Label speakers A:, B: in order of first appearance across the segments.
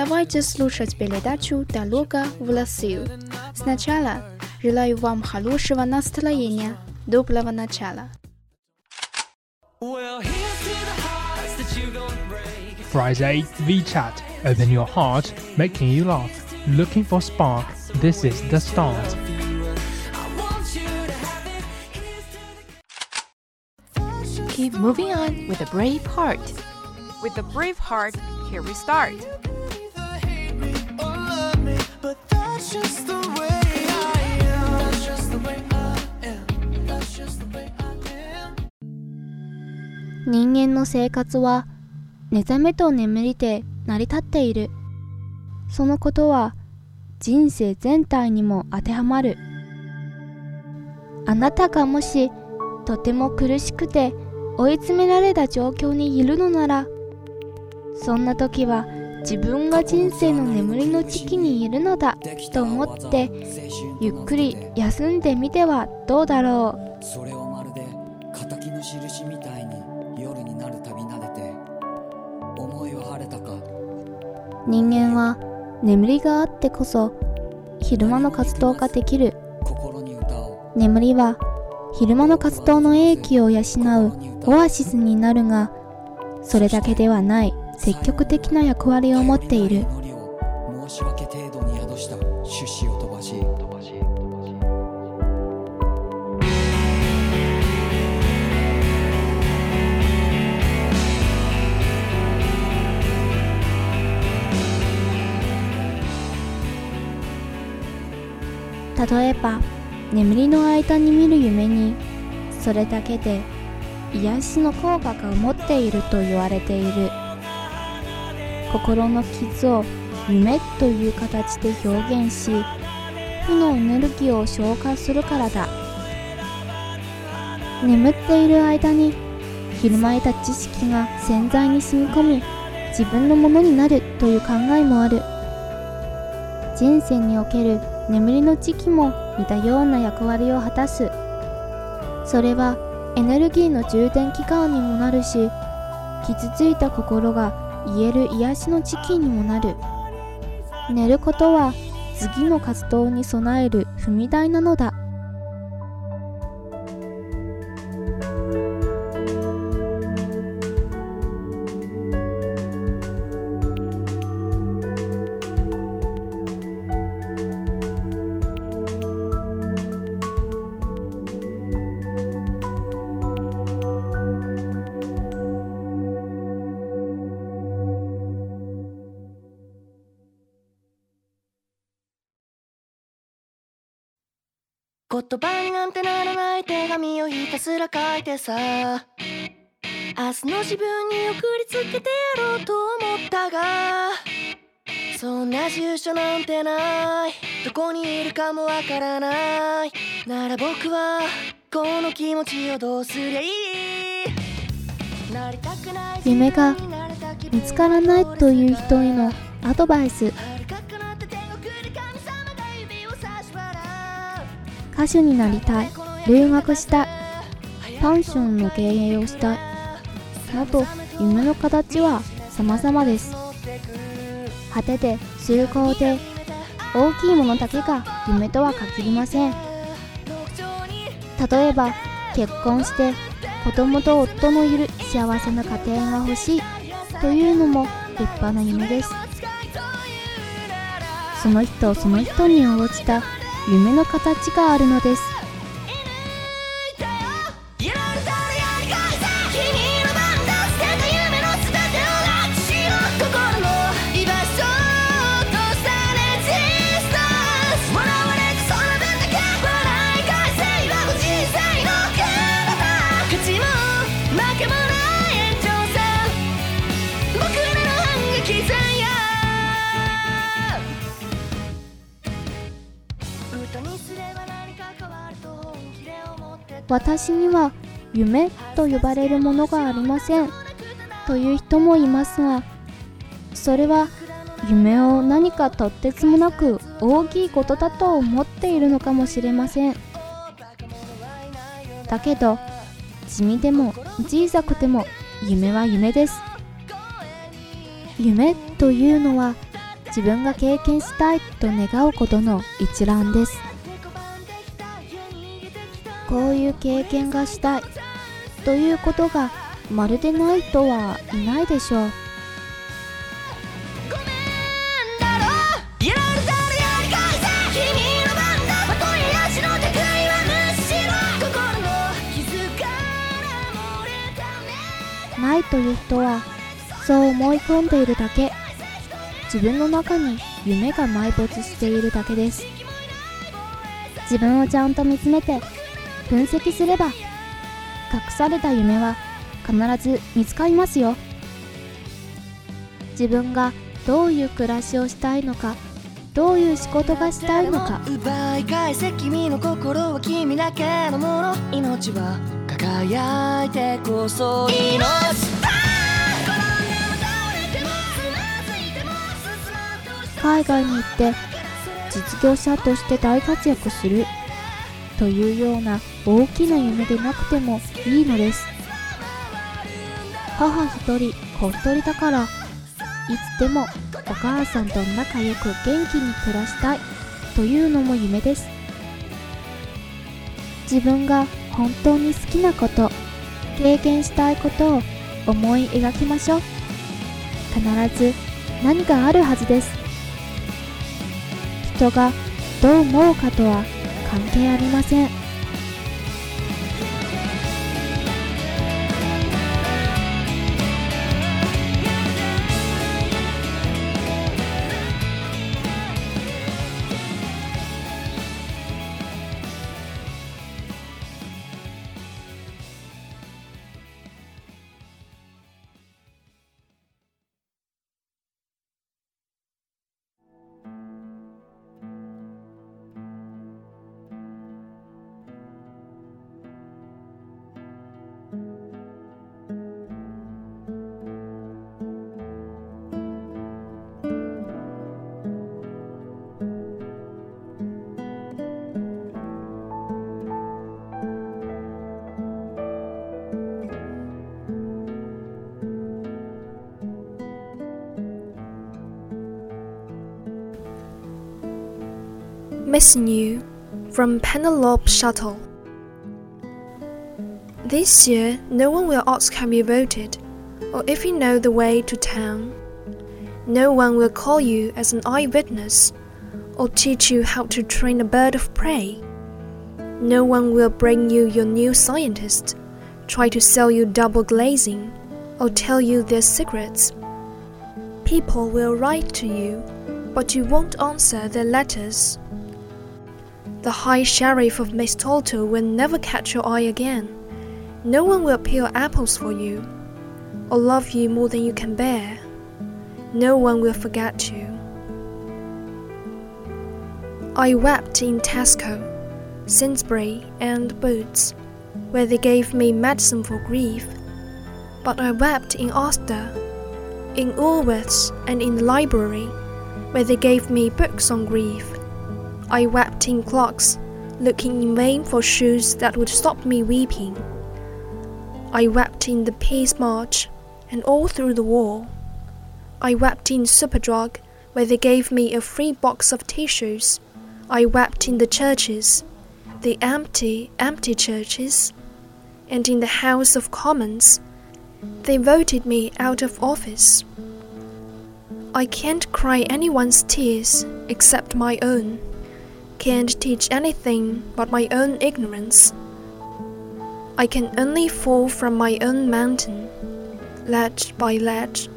A: Давайте слушать передачу «Дорога в Россию». Сначала желаю вам хорошего настроения, доброго начала.
B: Friday VChat. Open your heart, making you laugh. Looking for spark. This is the start.
C: Keep moving on with a brave heart.
D: With a brave heart, here we start. "
E: 人間の生活は目覚めと眠りで成り立っている。そのことは人生全体にも当てはまる。あなたがもしとても苦しくて追い詰められた状況にいるのならそんな時は自分が人生の眠りの時期にいるのだと思ってゆっくり休んでみてはどうだろう。
F: それをまるで敵の印みたいに夜になるたび撫でて思いは晴れたか。
E: 人間は眠りがあってこそ昼間の活動ができる。眠りは昼間の活動の英気を養うオアシスになるがそれだけではない積極的な役割を持っている。
F: 申し訳程度に宿した種子を飛ばし飛ばし
E: 例えば眠りの間に見る夢にそれだけで癒しの効果が持っていると言われている。心の傷を夢という形で表現し負のエネルギーを消化するからだ。眠っている間にひるまえた知識が潜在に染み込み自分のものになるという考えもある。人生における眠りの時期も似たような役割を果たす。それはエネルギーの充電期間にもなるし傷ついた心が癒える癒しの時期にもなる。寝ることは次の活動に備える踏み台なのだ。
G: 言葉になんてならない手紙をひたすら書いてさ。明日の自分に送りつけてやろうと思ったがそんな住所なんてない。どこにいるかもわからない。なら僕はこの気持ちをどうすりゃいい？
E: 夢が見つからないという人へのアドバイス。歌手になりたい。留学したい。パンションの経営をしたい。など夢の形は様々です。果てて崇高で大きいものだけが夢とは限りません。例えば結婚して子供と夫のいる幸せな家庭が欲しい。というのも立派な夢です。その人その人に応じた夢の形があるのです。私には夢と呼ばれるものがありません。という人もいますがそれは夢を何かとってつもなく大きいことだと思っているのかもしれません。だけど地味でも小さくても夢は夢です。夢というのは自分が経験したいと願うことの一覧です。こういう経験がしたいということがまるでない人はいないでしょう。ないという人はそう思い込んでいるだけ自分の中に夢が埋没しているだけです。自分をちゃんと見つめて分析すれば隠された夢は必ず見つかりますよ。自分がどういう暮らしをしたいのかどういう仕事がしたいのか。
G: 奪い返せ君の心は君だけのもの。命は輝いてこそ命
E: 海外に行って実業者として大活躍する。というような大きな夢でなくてもいいのです。母一人子一人だからいつでもお母さんと仲良く元気に暮らしたい。というのも夢です。自分が本当に好きなこと経験したいことを思い描きましょう。必ず何かあるはずです。人がどう思うかとは関係ありません。
H: Missing You from Penelope Shuttle. This year, no one will ask how you voted, or if you know the way to town. No one will call you as an eyewitness, or teach you how to train a bird of prey. No one will bring you your new scientist, try to sell you double glazing, or tell you their secrets. People will write to you, but you won't answer their letters. The High Sheriff of Mistletoe will never catch your eye again. No one will peel apples for you, or love you more than you can bear. No one will forget you. I wept in Tesco, Sainsbury, and Boots, where they gave me medicine for grief. But I wept in Asda, in Woolworths, and in the library, where they gave me books on grief. I wept in Clark's, looking in vain for shoes that would stop me weeping. I wept in the Peace March, and all through the war. I wept in Superdrug, where they gave me a free box of tissues. I wept in the churches, the empty, empty churches, and in the House of Commons. They voted me out of office. I can't cry anyone's tears except my own, can't teach anything but my own ignorance. I can only fall from my own mountain, ledge by ledge.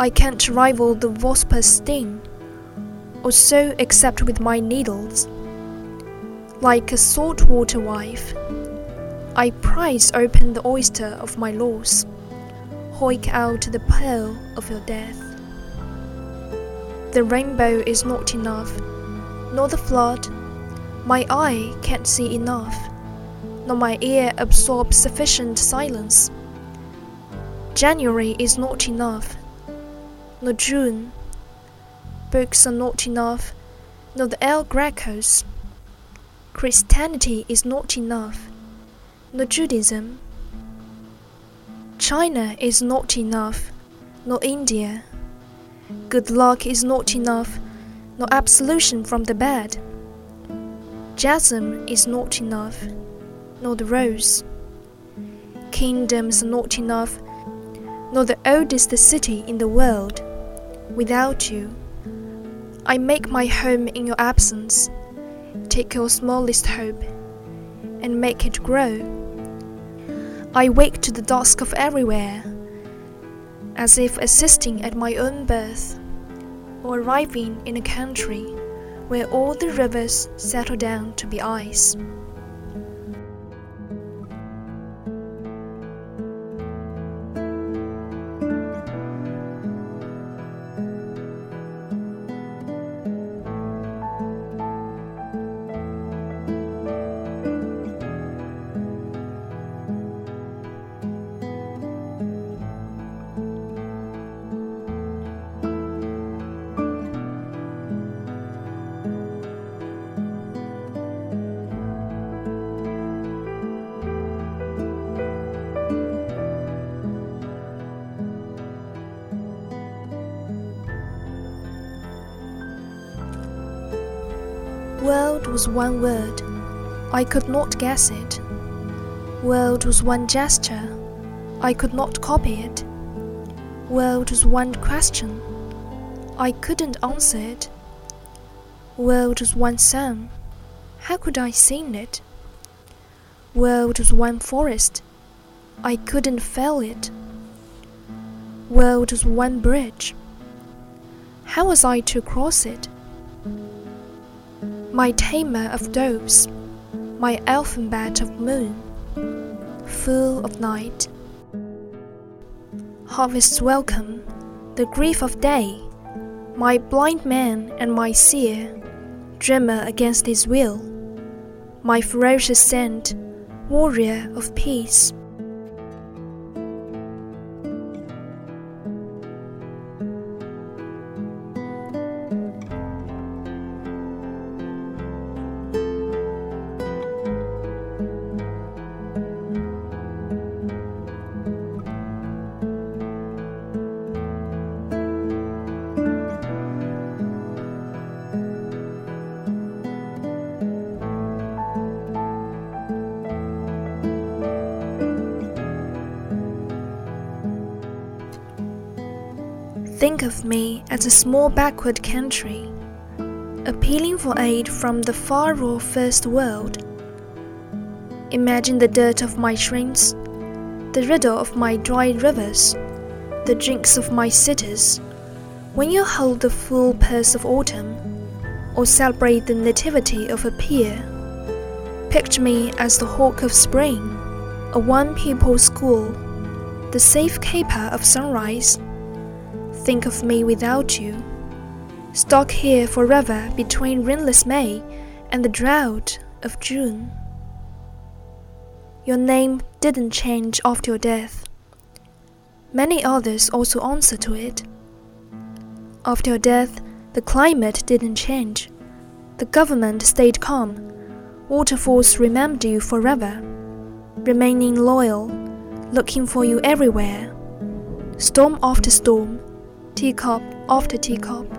H: I can't rival the wasp's sting, or sew except with my needles. Like a saltwater wife, I prize open the oyster of my loss, hoik out the pearl of your death. The rainbow is not enough, nor the flood. My eye can't see enough, nor my ear absorb sufficient silence. January is not enough nor June. Books are not enough, nor the El Grecos. Christianity is not enough, nor Judaism. China is not enough, nor India. Good luck is not enough, nor absolution from the bed. Jasm is not enough, nor the rose. Kingdoms are not enough, nor the oldest city in the world without you. I make my home in your absence. Take your smallest hope and make it grow. I wake to the dusk of everywhere, as if assisting at my own birth, or arriving in a country where all the rivers settle down to be ice. World was one word, I could not guess it. World was one gesture, I could not copy it. World was one question, I couldn't answer it. World was one song, how could I sing it? World was one forest, I couldn't fell it. World was one bridge, how was I to cross it? My tamer of doves, my alphabet of moon, full of night. Harvest's welcome, the grief of day, my blind man and my seer, dreamer against his will, my ferocious scent, warrior of peace. A small backward country, appealing for aid from the far off first world. Imagine the dirt of my streams, the riddle of my dry rivers, the drinks of my cities. When you hold the full purse of autumn, or celebrate the nativity of a peer, picture me as the hawk of spring, a one pupil school, the safe caper of sunrise. Think of me without you, stuck here forever between rainless May and the drought of June. Your name didn't change after your death. Many others also answer to it. After your death, the climate didn't change. The government stayed calm. Waterfalls remembered you forever, remaining loyal, looking for you everywhere. Storm after storm, teacup after teacup.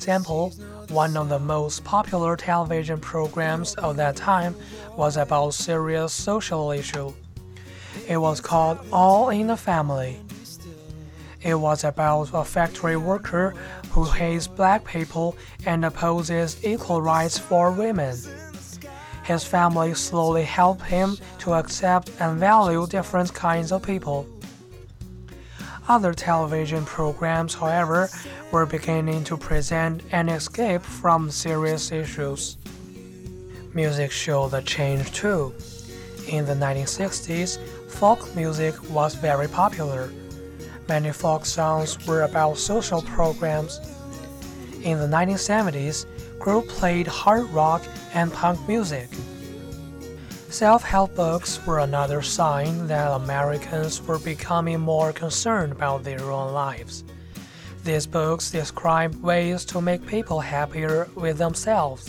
I: Example, one of the most popular television programs of that time was about serious social issue. It was called All in the Family. It was about a factory worker who hates black people and opposes equal rights for women. His family slowly helped him to accept and value different kinds of people. Other television programs, however, were beginning to present an escape from serious issues. Music showed a change too. In the 1960s, folk music was very popular. Many folk songs were about social programs. In the 1970s, groups played hard rock and punk music. Self help books were another sign that Americans were becoming more concerned about their own lives. These books describe ways to make people happier with themselves.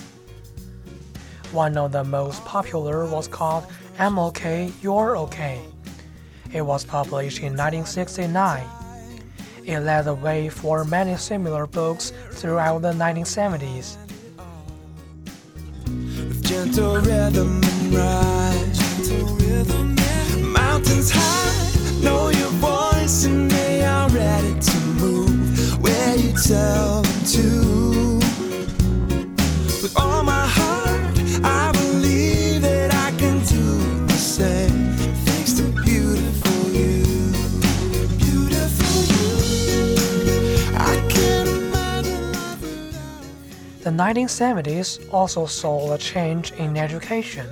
I: One of the most popular was called I'm OK, You're OK. It was published in 1969. It led the way for many similar books throughout the 1970s.
J: The
I: 1970s also saw a change in education.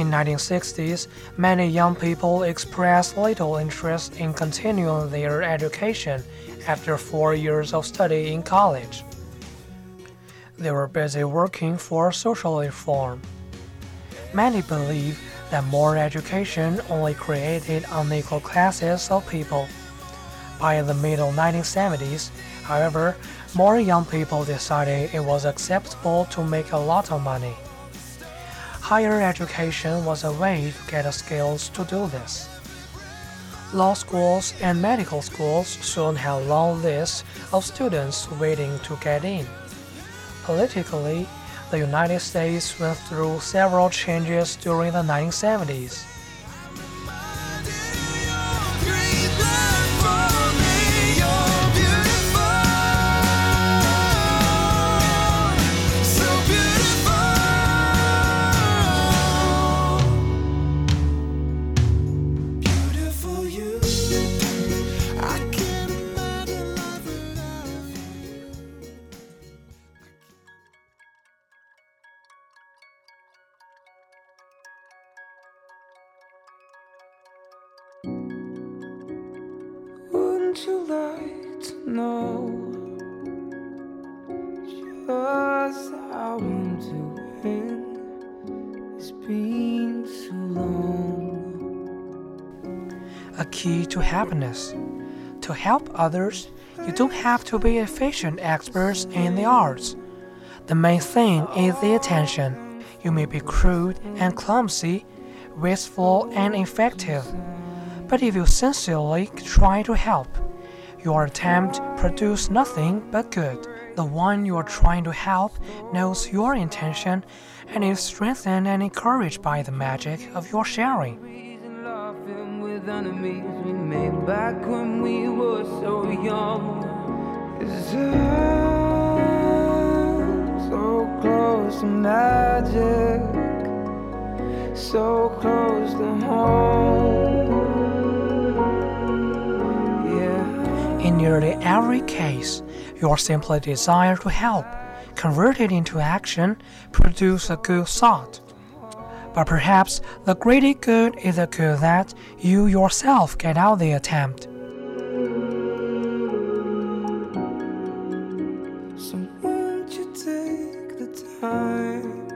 I: In 1960s, many young people expressed little interest in continuing their education after four years of study in college. They were busy working for social reform. Many believe that more education only created unequal classes of people. By the middle 1970s, however, more young people decided it was acceptable to make a lot of money. Higher education was a way to get the skills to do this. Law schools and medical schools soon had long lists of students waiting to get in. Politically, the United States went through several changes during the 1970s.
J: Just how I'm doing? It's been too long.
I: A key to happiness. To help others, you don't have to be efficient experts in the arts. The main thing is the attention. You may be crude and clumsy, wasteful and ineffective. But if you sincerely try to help, your attempt produces nothing but good. The one you are trying to help knows your intention and is strengthened and encouraged by the magic of your sharing.
J: Laughing with enemies we
I: nearly every case, your simple desire to help, converted into action, produce a good thought. But perhaps the greater good is the good that you yourself get out of the attempt.
J: So won't you take the time?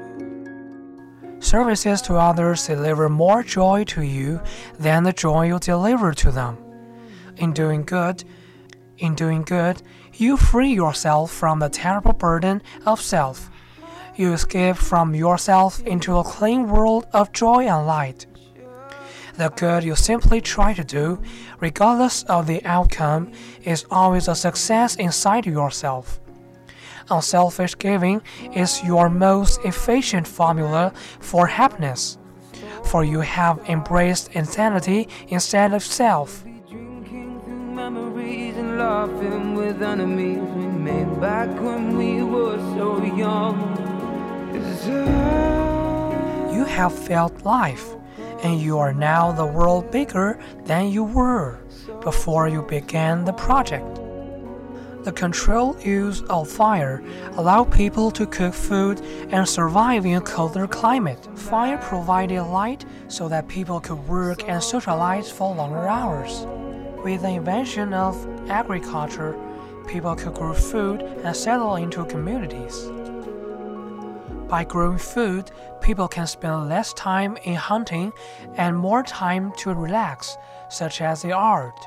I: Services to others deliver more joy to you than the joy you deliver to them. In doing good, in doing good, you free yourself from the terrible burden of self. You escape from yourself into a clean world of joy and light. The good you simply try to do, regardless of the outcome, is always a success inside yourself. Unselfish giving is your most efficient formula for happiness, for you have embraced insanity instead of self.
J: Memories and laughing with enemies we made back when we were so young.
I: You have felt life, and you are now the world bigger than you were before you began the project. The controlled use of fire allowed people to cook food and survive in a colder climate. Fire provided light so that people could work and socialize for longer hours. With the invention of agriculture, people could grow food and settle into communities. By growing food, people can spend less time in hunting and more time to relax, such as the art.